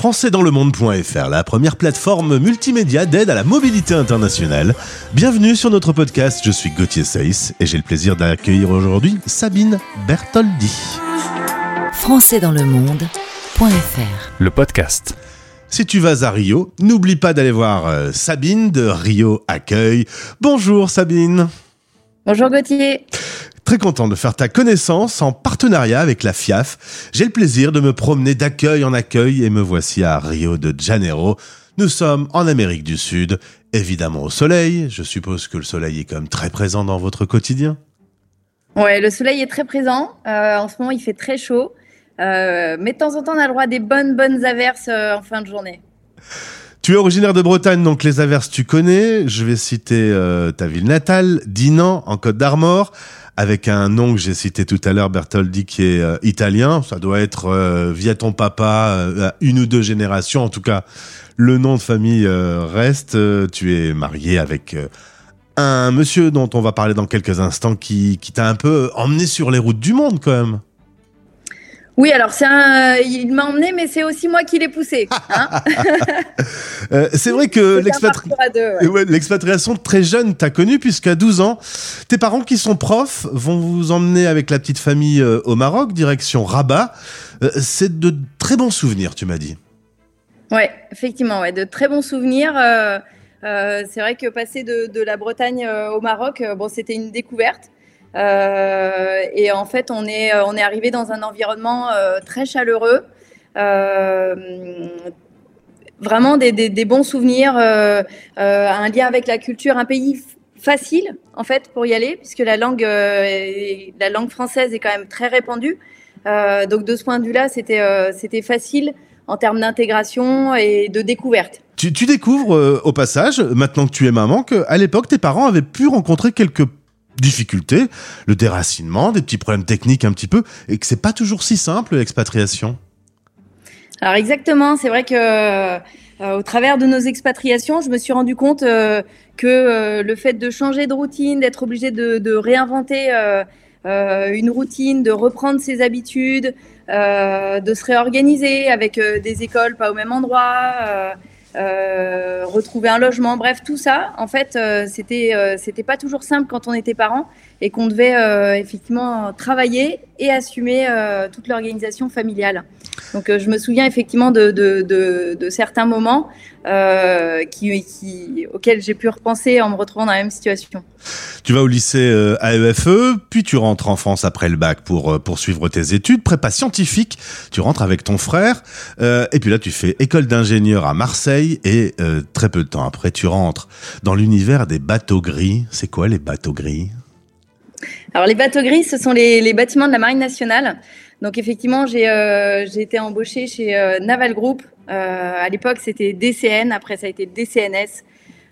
françaisdanslemonde.fr, la première plateforme multimédia d'aide à la mobilité internationale. Bienvenue sur notre podcast, je suis Gauthier Seyss et j'ai le plaisir d'accueillir aujourd'hui Sabine Bertoldi. françaisdanslemonde.fr Le podcast. Si tu vas à Rio, n'oublie pas d'aller voir euh, Sabine de Rio Accueil. Bonjour Sabine. Bonjour Gauthier. Très content de faire ta connaissance en partenariat avec la FIAF. J'ai le plaisir de me promener d'accueil en accueil et me voici à Rio de Janeiro. Nous sommes en Amérique du Sud, évidemment au soleil. Je suppose que le soleil est même très présent dans votre quotidien. Ouais, le soleil est très présent. Euh, en ce moment, il fait très chaud. Euh, mais de temps en temps, on a le droit à des bonnes, bonnes averses euh, en fin de journée. Tu es originaire de Bretagne, donc les averses tu connais. Je vais citer euh, ta ville natale, Dinan, en Côte d'Armor, avec un nom que j'ai cité tout à l'heure, Bertoldi, qui est euh, italien. Ça doit être euh, via ton papa, euh, une ou deux générations. En tout cas, le nom de famille euh, reste. Tu es marié avec un monsieur dont on va parler dans quelques instants, qui, qui t'a un peu emmené sur les routes du monde quand même. Oui, alors c'est un... il m'a emmené, mais c'est aussi moi qui l'ai poussé. Hein Euh, c'est vrai que l'expatri- ouais. Ouais, l'expatriation très jeune, t'as connu puisqu'à 12 ans, tes parents qui sont profs vont vous emmener avec la petite famille euh, au Maroc, direction Rabat. Euh, c'est de très bons souvenirs, tu m'as dit. Ouais, effectivement, ouais, de très bons souvenirs. Euh, c'est vrai que passer de, de la Bretagne au Maroc, bon, c'était une découverte. Euh, et en fait, on est, euh, on est arrivé dans un environnement euh, très chaleureux. Vraiment des, des- bons souvenirs, un lien avec la culture, un pays facile en fait pour y aller, puisque la langue, la langue française est quand même très répandue. Donc de ce point de vue-là, c'était c'était facile en termes d'intégration et de découverte. Tu, tu découvres au passage, maintenant que tu es maman, qu'à l'époque, tes parents avaient pu rencontrer quelques difficultés, le déracinement, des petits problèmes techniques un petit peu, et que c'est pas toujours si simple l'expatriation. Alors exactement, c'est vrai que euh, au travers de nos expatriations, je me suis rendu compte euh, que euh, le fait de changer de routine, d'être obligé de, réinventer une routine, de reprendre ses habitudes, de se réorganiser avec des écoles pas au même endroit, retrouver un logement, bref, tout ça, en fait, euh, c'était euh, c'était pas toujours simple quand on était parents et qu'on devait euh, effectivement travailler et assumer euh, toute l'organisation familiale. Donc euh, je me souviens effectivement de, certains moments auxquels j'ai pu repenser en me retrouvant dans la même situation. Tu vas au lycée AEFE, puis tu rentres en France après le bac pour poursuivre tes études, prépa scientifique, tu rentres avec ton frère, et puis là tu fais école d'ingénieur à Marseille, et très peu de temps après tu rentres dans l'univers des bateaux gris. C'est quoi les bateaux gris? Alors les bateaux gris, ce sont les, bâtiments de la Marine nationale. Donc effectivement, j'ai euh, été embauchée chez euh, Naval Group. Euh, à l'époque, c'était DCN. Après, ça a été DCNS.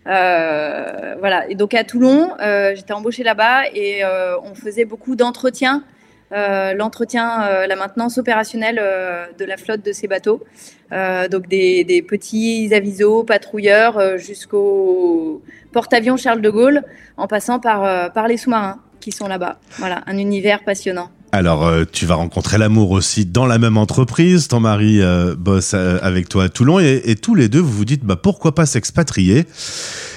Euh, voilà. Et donc à Toulon, j'étais embauchée là-bas et on faisait beaucoup d'entretiens. L'entretien, la maintenance opérationnelle de la flotte de ces bateaux. Donc des, petits avisos, patrouilleurs, jusqu'au porte-avions Charles de Gaulle, en passant par les sous-marins qui sont là-bas. Voilà, un univers passionnant. Alors, euh, tu vas rencontrer l'amour aussi dans la même entreprise. Ton mari euh, bosse euh, avec toi à Toulon et, et tous les deux, vous vous dites, bah, pourquoi pas s'expatrier?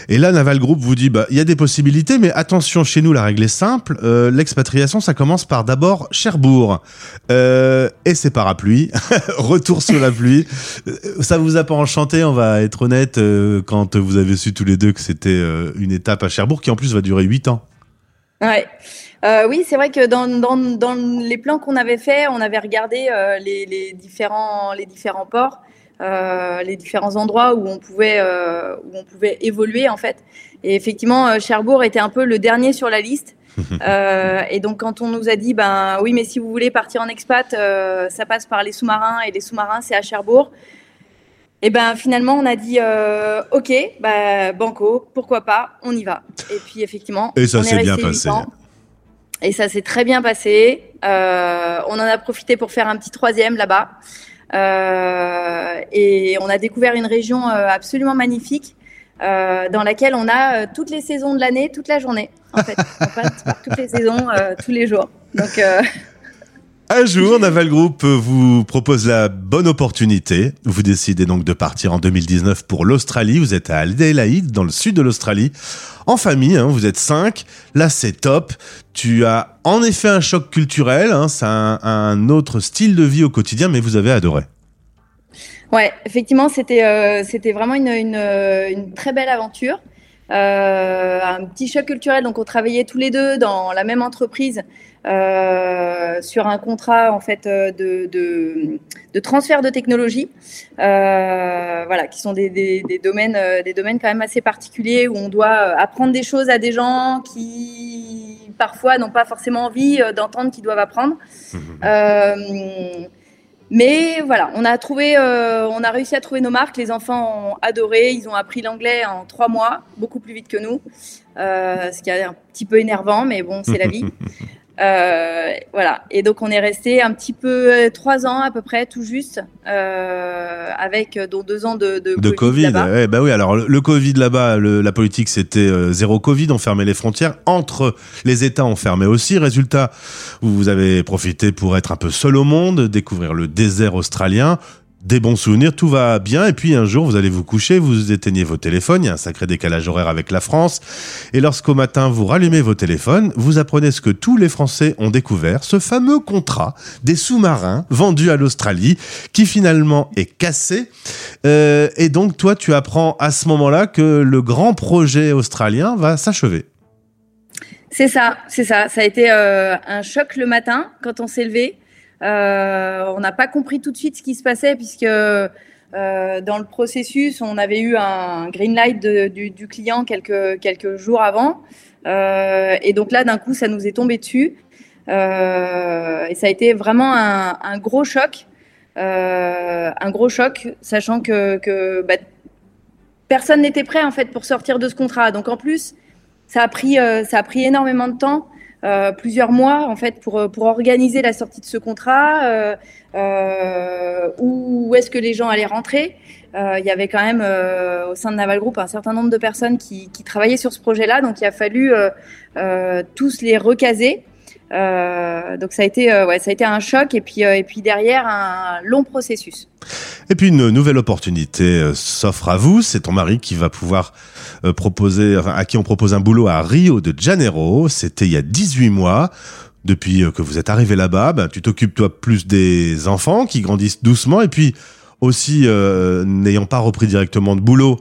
Et là, Naval Group vous dit, bah, il y a des possibilités, mais attention, chez nous, la règle est simple. L'expatriation, ça commence par d'abord Cherbourg. Et c'est parapluie. Retour sous la pluie. Ça vous a pas enchanté, on va être honnête, quand vous avez su tous les deux que c'était une étape à Cherbourg qui en plus va durer 8 ans? Ouais. Euh, oui, c'est vrai que dans, dans, dans les plans qu'on avait faits, on avait regardé euh, les, les, différents, les différents ports, euh, les différents endroits où on pouvait, où on pouvait évoluer en fait. Et effectivement, Cherbourg était un peu le dernier sur la liste. Et donc quand on nous a dit, ben oui, mais si vous voulez partir en expat, ça passe par les sous-marins et les sous-marins c'est à Cherbourg. Et ben finalement on a dit, euh, ok, bah, banco, pourquoi pas, on y va. Et puis effectivement, Et ça s'est bien passé. Et ça s'est très bien passé. Euh, on en a profité pour faire un petit troisième là-bas. Euh, et on a découvert une région euh, absolument magnifique euh, dans laquelle on a euh, toutes les saisons de l'année, toute la journée. En fait, on passe par toutes les saisons, euh, tous les jours. Donc, euh, Un jour, Naval Group vous propose la bonne opportunité. Vous décidez donc de partir en 2019 pour l'Australie. Vous êtes à Adélaïde, dans le sud de l'Australie, en famille. Hein, vous êtes cinq. Là, c'est top. Tu as en effet un choc culturel. Hein, c'est un, autre style de vie au quotidien, mais vous avez adoré. Ouais, effectivement, c'était euh, vraiment une, une, une, très belle aventure. Euh, un petit choc culturel. Donc, on travaillait tous les deux dans la même entreprise. Euh, sur un contrat en fait euh, de, de, de transfert de technologie, euh, voilà, qui sont des, des, des, domaines, des domaines quand même assez particuliers où on doit apprendre des choses à des gens qui parfois n'ont pas forcément envie d'entendre qu'ils doivent apprendre. Mmh. Mais voilà, on a trouvé, euh, on a réussi à trouver nos marques. Les enfants ont adoré. Ils ont appris l'anglais en trois mois, beaucoup plus vite que nous, euh, ce qui est un petit peu énervant, mais bon, c'est la vie. Euh, voilà. Et donc on est resté un petit peu euh, trois ans à peu près, tout juste, euh, avec euh, dont deux ans de, de, de Covid. Covid bah oui. Alors le, Covid là-bas, la politique c'était zéro Covid, on fermait les frontières entre les États, on fermait aussi. Résultat, vous avez profité pour être un peu seul au monde, découvrir le désert australien, des bons souvenirs, tout va bien. Et puis un jour, vous allez vous coucher, vous éteignez vos téléphones, il y a un sacré décalage horaire avec la France. Et lorsqu'au matin, vous rallumez vos téléphones, vous apprenez ce que tous les Français ont découvert, ce fameux contrat des sous-marins vendus à l'Australie, qui finalement est cassé. Euh, et donc, toi, tu apprends à ce moment-là que le grand projet australien va s'achever. C'est ça, c'est ça. Ça a été euh, un choc le matin quand on s'est levé. Euh, on n'a pas compris tout de suite ce qui se passait puisque euh, dans le processus, on avait eu un green light du, client quelques, quelques jours avant. Euh, et donc là, d'un coup, ça nous est tombé dessus. et ça a été vraiment un, gros choc. un gros choc, sachant que, bah, personne n'était prêt en fait pour sortir de ce contrat. Donc en plus, ça a pris, ça a pris énormément de temps. Euh, plusieurs mois en fait pour, pour organiser la sortie de ce contrat, euh, euh, où, est-ce que les gens allaient rentrer. Euh, il y avait quand même au sein de Naval Group un certain nombre de personnes qui, qui travaillaient sur ce projet-là, donc il a fallu tous les recaser. Euh, donc ça a été, ouais, ça a été un choc et puis, et puis derrière un long processus. Et puis une nouvelle opportunité s'offre à vous. C'est ton mari qui va pouvoir euh, proposé, enfin, à qui on propose un boulot à Rio de Janeiro. C'était il y a 18 mois. Depuis euh, que vous êtes arrivé là-bas, ben, tu t'occupes toi plus des enfants qui grandissent doucement et puis aussi euh, n'ayant pas repris directement de boulot,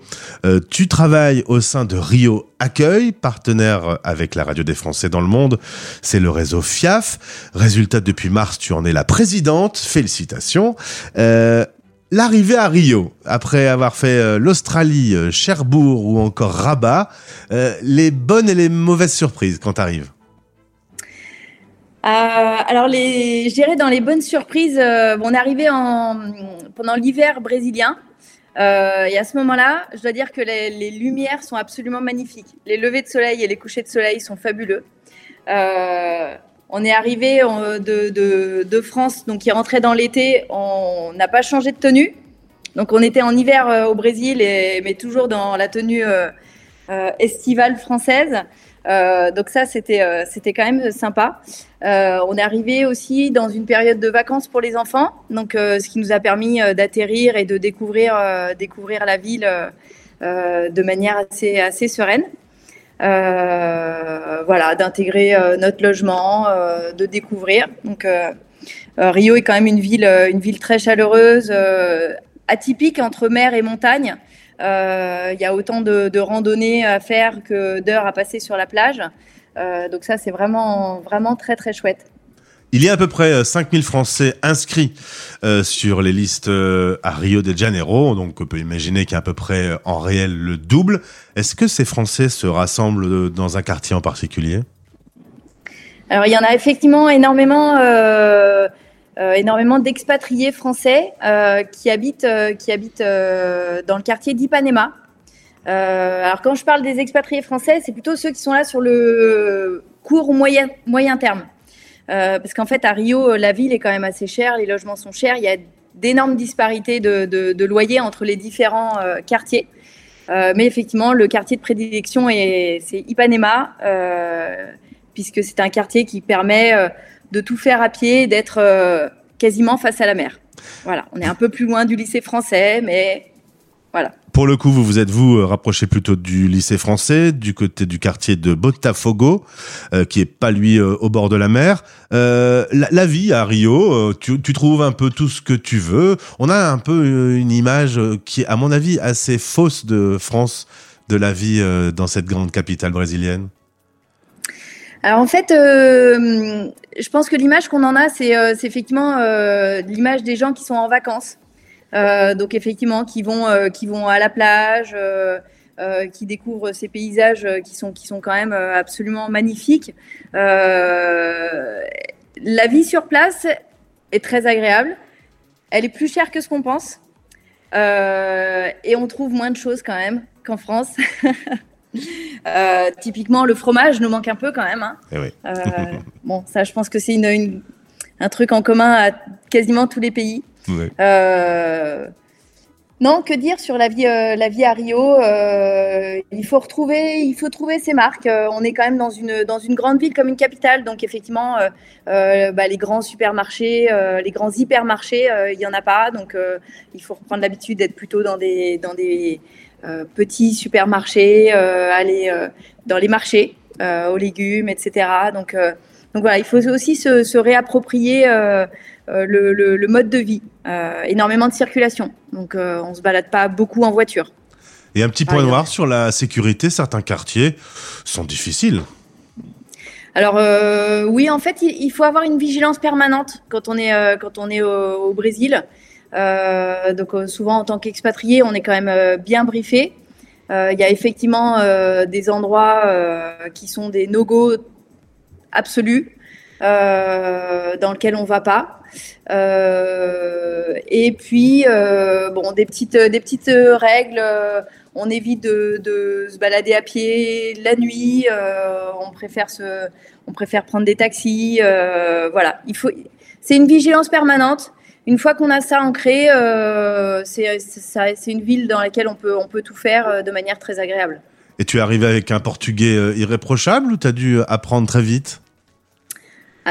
tu travailles au sein de Rio Accueil, partenaire avec la radio des Français dans le monde. C'est le réseau FIAF. Résultat, depuis mars, tu en es la présidente. Félicitations. Euh, L'arrivée à Rio, après avoir fait euh, l'Australie, euh, Cherbourg ou encore Rabat, euh, les bonnes et les mauvaises surprises quand t'arrives alors, les, je dirais dans les bonnes surprises, on est arrivé en, pendant l'hiver brésilien. et à ce moment-là, je dois dire que les, les, lumières sont absolument magnifiques. Les levées de soleil et les couchers de soleil sont fabuleux. On est arrivé de, France, donc qui rentrait dans l'été. On n'a pas changé de tenue. Donc on était en hiver euh, au Brésil, mais toujours dans la tenue euh, euh, estivale française. donc ça, c'était c'était quand même sympa. on est arrivé aussi dans une période de vacances pour les enfants, donc ce qui nous a permis d'atterrir et de découvrir découvrir la ville de manière assez assez sereine. Euh, voilà, d'intégrer euh, notre logement, euh, de découvrir. Donc Rio est quand même une ville, une ville très chaleureuse, atypique entre mer et montagne. Il y a autant de, randonnées à faire que d'heures à passer sur la plage. donc ça, c'est vraiment, vraiment très, très chouette. Il y a à peu près 5000 euh, Français inscrits euh, sur les listes euh, à Rio de Janeiro, donc on peut imaginer qu'il y a à peu près en réel le double. Est-ce que ces Français se rassemblent dans un quartier en particulier? Alors il y en a effectivement énormément, énormément d'expatriés français qui habitent, qui habitent dans le quartier d'Ipanema. alors quand je parle des expatriés français, c'est plutôt ceux qui sont là sur le court ou moyen, moyen terme. Euh, parce qu'en fait, à Rio, la ville est quand même assez chère, les logements sont chers, il y a d'énormes disparités de, loyers entre les différents euh, quartiers. Euh, mais effectivement, le quartier de prédilection, c'est Ipanema, puisque c'est un quartier qui permet de tout faire à pied, d'être quasiment face à la mer. Voilà, on est un peu plus loin du lycée français, mais voilà. Pour le coup, vous vous êtes vous rapproché plutôt du lycée français, du côté du quartier de Botafogo, euh, qui est pas lui euh, au bord de la mer. Euh, la, vie à Rio, tu, tu, trouves un peu tout ce que tu veux. On a un peu une image qui est, à mon avis, assez fausse de France, de la vie dans cette grande capitale brésilienne. Alors en fait, je pense que l'image qu'on en a, c'est effectivement l'image des gens qui sont en vacances. Euh, donc effectivement, qui vont, euh, qui vont à la plage, euh, qui découvrent ces paysages qui sont, qui sont quand même absolument magnifiques. la vie sur place est très agréable. Elle est plus chère que ce qu'on pense. et on trouve moins de choses quand même qu'en France. typiquement, le fromage nous manque un peu quand même. Hein. Eh bon, ça, je pense que c'est une, un truc en commun à quasiment tous les pays. Euh, non, que dire sur la vie, euh, la vie à Rio euh, Il faut retrouver, il faut trouver ses marques. on est quand même dans une dans une grande ville comme une capitale, donc effectivement, bah, les grands supermarchés, les grands hypermarchés, il y en a pas. Donc, il faut reprendre l'habitude d'être plutôt dans des dans des petits supermarchés, aller dans les marchés aux légumes, etc. Donc voilà, il faut aussi se réapproprier euh, le, mode de vie, euh, énormément de circulation. Donc euh, on se balade pas beaucoup en voiture. Et un petit point noir sur la sécurité, certains quartiers sont difficiles. Alors oui, en fait, il, faut avoir une vigilance permanente quand on est quand on est au, Brésil. donc souvent en tant qu'expatrié, on est quand même bien briefé. Il y a effectivement des endroits qui sont des no-go absolus. Euh, dans lequel on va pas. Euh, et puis euh, bon, des petites des petites règles. on évite de, se balader à pied la nuit. on préfère se, on préfère prendre des taxis. voilà, il faut. C'est une vigilance permanente. Une fois qu'on a ça ancré, euh, c'est une ville dans laquelle on peut, on peut tout faire de manière très agréable. Et tu es arrivé avec un portugais irréprochable ou tu as dû apprendre très vite?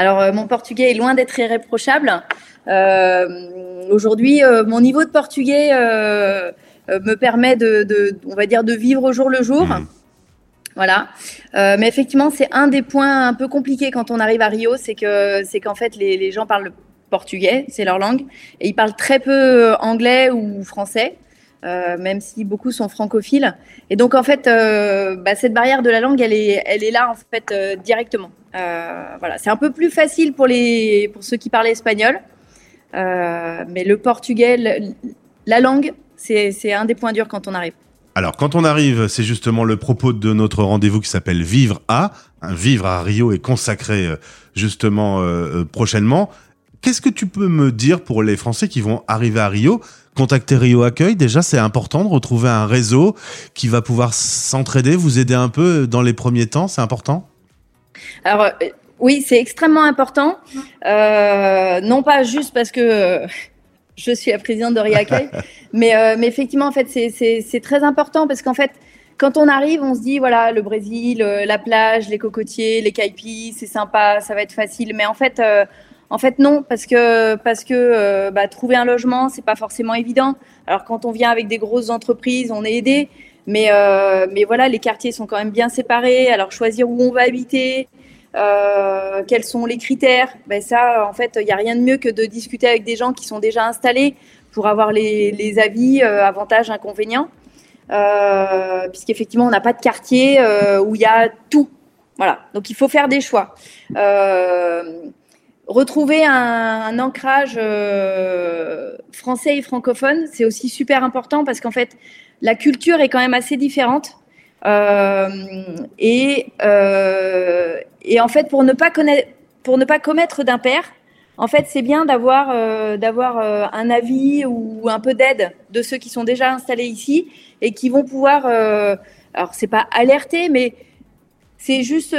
Alors, euh, mon portugais est loin d'être irréprochable. Euh, aujourd'hui, euh, mon niveau de portugais me permet de, on va dire, de vivre au jour le jour. Mmh. Voilà. mais effectivement, c'est un des points un peu compliqués quand on arrive à Rio, c'est que c'est qu'en fait les, les, gens parlent portugais, c'est leur langue, et ils parlent très peu anglais ou français. Euh, même si beaucoup sont francophiles. Et donc en fait, euh, bah, cette barrière de la langue, elle est, elle est là en fait euh, directement. voilà, c'est un peu plus facile pour les, pour ceux qui parlent espagnol, mais le portugais, la langue, c'est un des points durs quand on arrive. Alors, quand on arrive, c'est justement le propos de notre rendez-vous qui s'appelle Vivre à. Un Vivre à Rio est consacré justement prochainement. Qu'est-ce que tu peux me dire pour les Français qui vont arriver à Rio Contacter Rio Accueil, déjà, c'est important de retrouver un réseau qui va pouvoir s'entraider, vous aider un peu dans les premiers temps, c'est important? Alors, euh, oui, c'est extrêmement important. Euh, non pas juste parce que euh, je suis la présidente de Rio Accueil, mais, mais effectivement, en fait, c'est très important parce qu'en fait, quand on arrive, on se dit voilà, le Brésil, la plage, les cocotiers, les caipis, c'est sympa, ça va être facile. Mais en fait, en fait, non, parce que parce que euh, bah, trouver un logement, c'est pas forcément évident. Alors quand on vient avec des grosses entreprises, on est aidé, mais euh, mais voilà, les quartiers sont quand même bien séparés. Alors choisir où on va habiter, euh, quels sont les critères, ben ça, en fait, il n'y a rien de mieux que de discuter avec des gens qui sont déjà installés pour avoir les, les avis, avantages, inconvénients. Puisqu'effectivement, on n'a pas de quartier où il y a tout. Voilà, donc il faut faire des choix. Euh, retrouver un, ancrage euh, français et francophone, c'est aussi super important parce qu'en fait, la culture est quand même assez différente. Euh, et, euh, et en fait, pour ne pas connaître, pour ne pas commettre d'impair, en fait, c'est bien d'avoir d'avoir un avis ou un peu d'aide de ceux qui sont déjà installés ici et qui vont pouvoir, alors c'est pas alerter, mais c'est juste,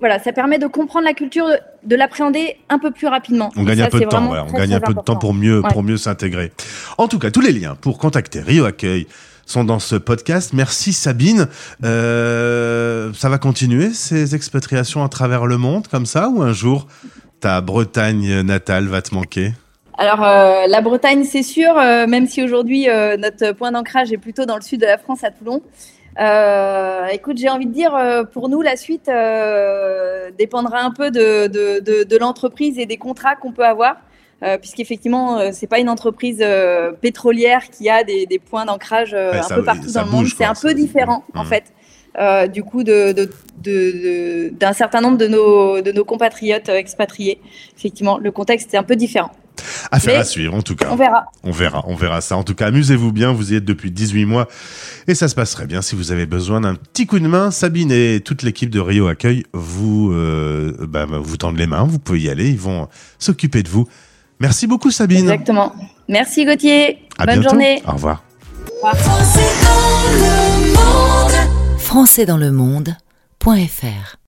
voilà, ça permet de comprendre la culture de l'appréhender un peu plus rapidement. On gagne un peu de temps, on gagne un peu de temps pour mieux, pour mieux s'intégrer. En tout cas, tous les liens pour contacter Rio Accueil sont dans ce podcast. Merci Sabine. Euh, ça va continuer ces expatriations à travers le monde comme ça ou un jour ta Bretagne natale va te manquer? Alors euh, la Bretagne, c'est sûr, euh, même si aujourd'hui euh, notre point d'ancrage est plutôt dans le sud de la France, à Toulon. Écoute, j'ai envie de dire, pour nous, la suite dépendra un peu de, de, de, de l'entreprise et des contrats qu'on peut avoir. Euh, puisqu'effectivement, euh, c'est pas une entreprise euh, pétrolière qui a des, des points d'ancrage un peu partout dans le monde. C'est un peu différent, en mmh. fait, du coup, de, de, de, d'un certain nombre de nos, de nos compatriotes expatriés. Effectivement, le contexte est un peu différent. Affaire à suivre, en tout cas. On verra. On verra, on verra ça. En tout cas, amusez-vous bien. Vous y êtes depuis 18 mois et ça se passerait bien. Si vous avez besoin d'un petit coup de main, Sabine et toute l'équipe de Rio Accueil vous, euh, bah, vous tendent les mains. Vous pouvez y aller. Ils vont s'occuper de vous. Merci beaucoup Sabine. Exactement. Merci Gauthier. Bonne journée. Au revoir. Français dans le monde.fr